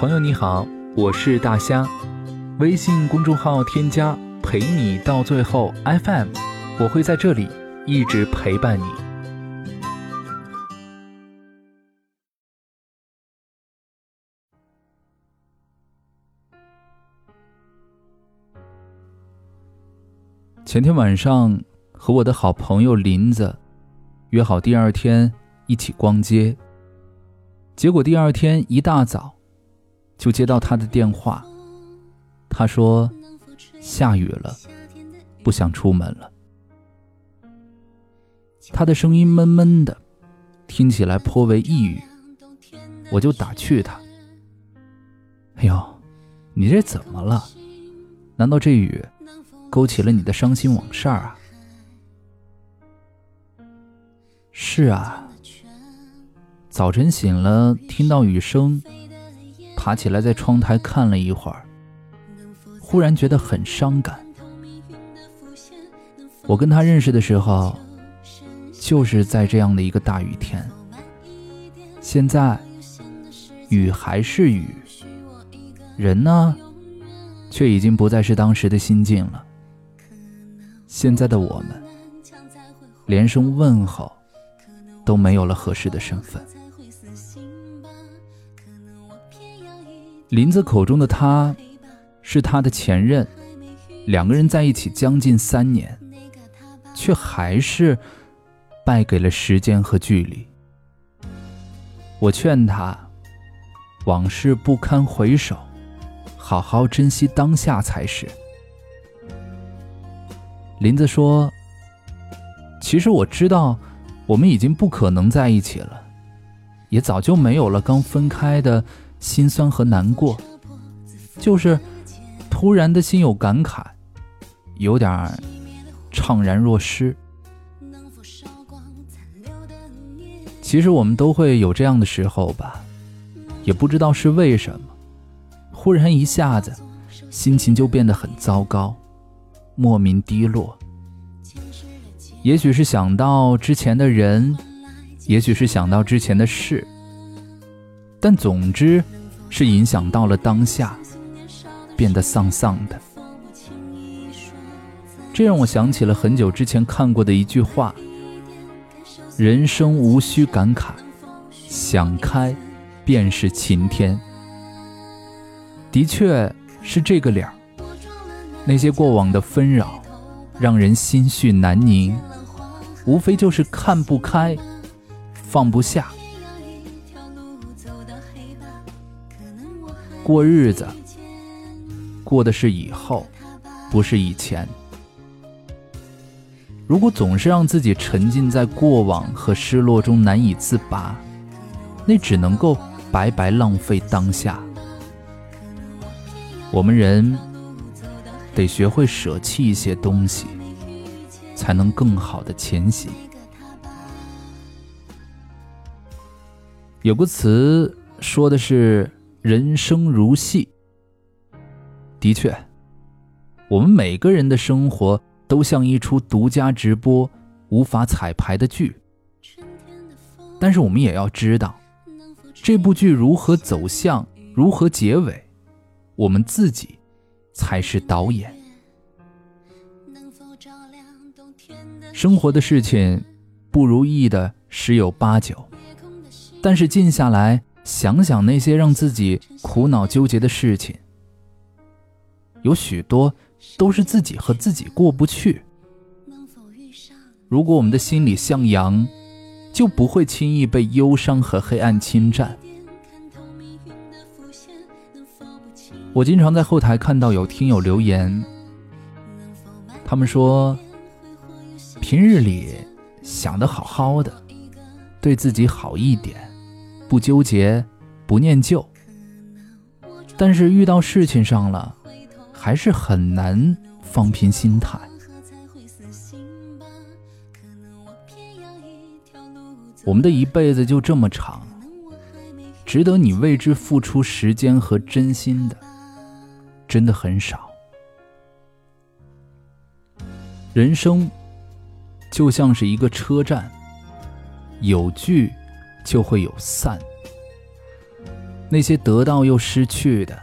朋友你好，我是大虾，微信公众号添加陪你到最后 FM，我会在这里一直陪伴你。前天晚上和我的好朋友林子约好第二天一起逛街，结果第二天一大早就接到他的电话，他说下雨了，不想出门了。他的声音闷闷的，听起来颇为抑郁，我就打趣他：“哎呦，你这怎么了？难道这雨？”勾起了你的伤心往事啊！是啊，早晨醒了，听到雨声，爬起来在窗台看了一会儿，忽然觉得很伤感。我跟他认识的时候，就是在这样的一个大雨天。现在，雨还是雨，人呢，却已经不再是当时的心境了。现在的我们，连声问候都没有了合适的身份。林子口中的他，是他的前任，两个人在一起将近三年，却还是败给了时间和距离。我劝他，往事不堪回首，好好珍惜当下才是。林子说：“其实我知道，我们已经不可能在一起了，也早就没有了刚分开的心酸和难过，就是突然的心有感慨，有点怅然若失。其实我们都会有这样的时候吧，也不知道是为什么，忽然一下子心情就变得很糟糕。”莫名低落，也许是想到之前的人，也许是想到之前的事，但总之是影响到了当下，变得丧丧的。这让我想起了很久之前看过的一句话：“人生无需感慨，想开便是晴天。”的确是这个理儿。那些过往的纷扰，让人心绪难宁，无非就是看不开，放不下。过日子，过的是以后，不是以前。如果总是让自己沉浸在过往和失落中难以自拔，那只能够白白浪费当下。我们人。得学会舍弃一些东西，才能更好的前行。有个词说的是“人生如戏”，的确，我们每个人的生活都像一出独家直播、无法彩排的剧。但是我们也要知道，这部剧如何走向、如何结尾，我们自己。才是导演。生活的事情不如意的十有八九，但是静下来想想那些让自己苦恼纠结的事情，有许多都是自己和自己过不去。如果我们的心里向阳，就不会轻易被忧伤和黑暗侵占。我经常在后台看到有听友留言，他们说，平日里想的好好的，对自己好一点，不纠结，不念旧，但是遇到事情上了，还是很难放平心态。我们的一辈子就这么长，值得你为之付出时间和真心的。真的很少。人生就像是一个车站，有聚就会有散。那些得到又失去的，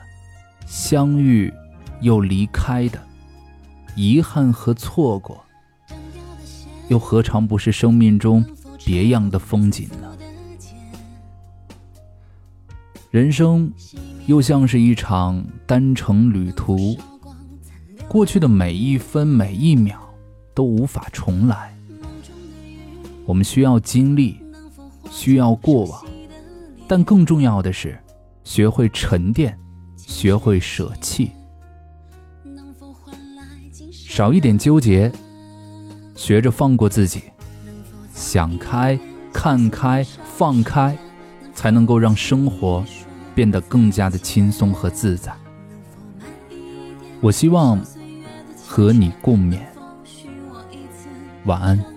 相遇又离开的，遗憾和错过，又何尝不是生命中别样的风景呢？人生又像是一场单程旅途，过去的每一分每一秒都无法重来。我们需要经历，需要过往，但更重要的是，学会沉淀，学会舍弃，少一点纠结，学着放过自己，想开、看开、放开。才能够让生活变得更加的轻松和自在。我希望和你共勉。晚安。